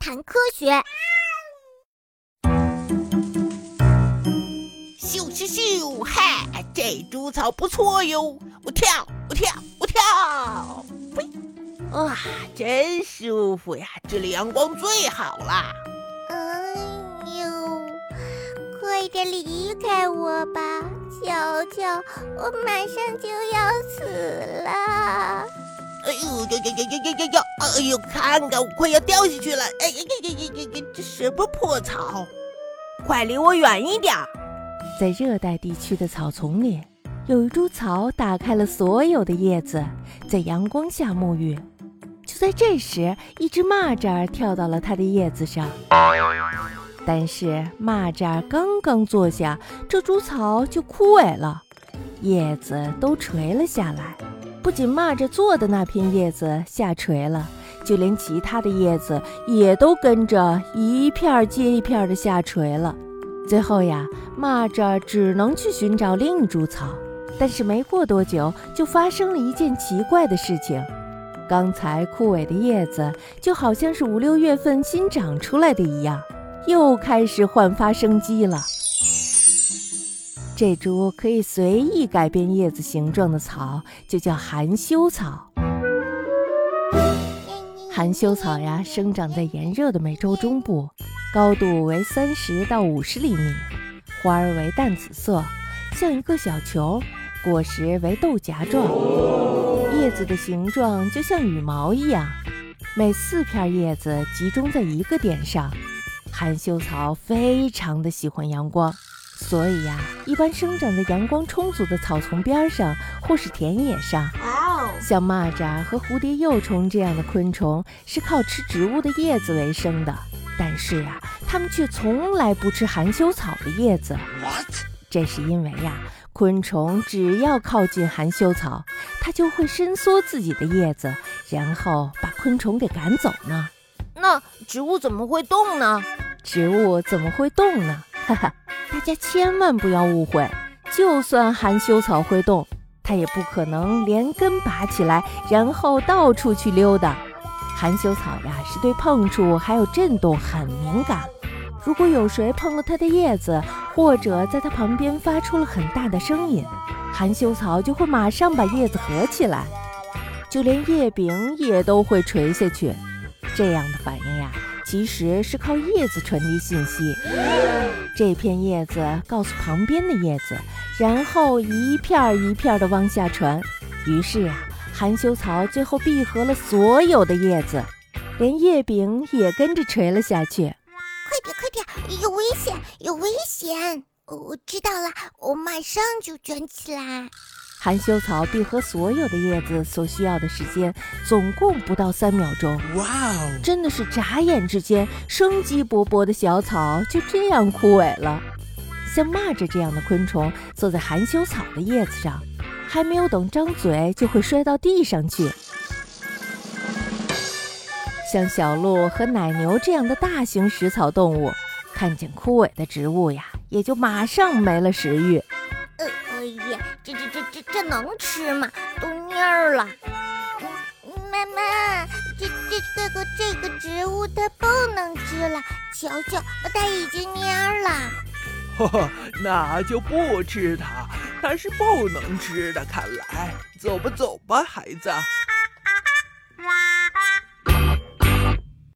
谈科学。咻咻咻！嗨，这株草不错哟！我跳，我跳，我跳！喂，哇，真舒服呀！这里阳光最好啦。哎呦，快点离开我吧！瞧瞧，我马上就要死了！哎呦呦呦呦呦呦呦！哎呦，看看我快要掉下去了！哎呀呀呀呀呀！这什么破草？快离我远一点！在热带地区的草丛里，有一株草打开了所有的叶子，在阳光下沐浴。就在这时，一只蚂蚱跳到了它的叶子上。但是蚂蚱刚刚坐下，这株草就枯萎了，叶子都垂了下来。不仅蚂蚱坐的那片叶子下垂了，就连其他的叶子也都跟着一片接一片的下垂了。最后呀，蚂蚱只能去寻找另一株草，但是没过多久，就发生了一件奇怪的事情。刚才枯萎的叶子，就好像是五六月份新长出来的一样，又开始焕发生机了。这株可以随意改变叶子形状的草，就叫含羞草。含羞草呀，生长在炎热的美洲中部。高度为三十到五十厘米，花儿为淡紫色，像一个小球，果实为豆荚状，叶子的形状就像羽毛一样，每四片叶子集中在一个点上。含羞草非常的喜欢阳光，所以呀，一般生长在阳光充足的草丛边上或是田野上。像蚂蚱和蝴蝶幼虫这样的昆虫是靠吃植物的叶子为生的。但是啊，它们却从来不吃含羞草的叶子。这是因为呀，昆虫只要靠近含羞草，它就会伸缩自己的叶子，然后把昆虫给赶走呢。那植物怎么会动呢？植物怎么会动呢？哈哈，大家千万不要误会，就算含羞草会动，它也不可能连根拔起来，然后到处去溜达。含羞草呀，是对碰触还有震动很敏感。如果有谁碰了它的叶子，或者在它旁边发出了很大的声音，含羞草就会马上把叶子合起来，就连叶柄也都会垂下去。这样的反应，其实是靠叶子传递信息。这片叶子告诉旁边的叶子，然后一片一片的往下传。于是呀。含羞草最后闭合了所有的叶子，连叶柄也跟着垂了下去。快点，快点，有危险，有危险！我知道了，我马上就卷起来。含羞草闭合所有的叶子所需要的时间，总共不到三秒钟。哇哦，真的是眨眼之间，生机勃勃的小草就这样枯萎了。像蚂蚱这样的昆虫，坐在含羞草的叶子上。还没有等张嘴，就会摔到地上去。像小鹿和奶牛这样的大型食草动物，看见枯萎的植物呀，也就马上没了食欲。哎呀，这这这这这能吃吗？都蔫儿了。妈妈，这这这个这个植物它不能吃了，瞧瞧，它已经蔫儿了。呵呵，那就不吃它。它是不能吃的，看来，走吧，走吧，孩子。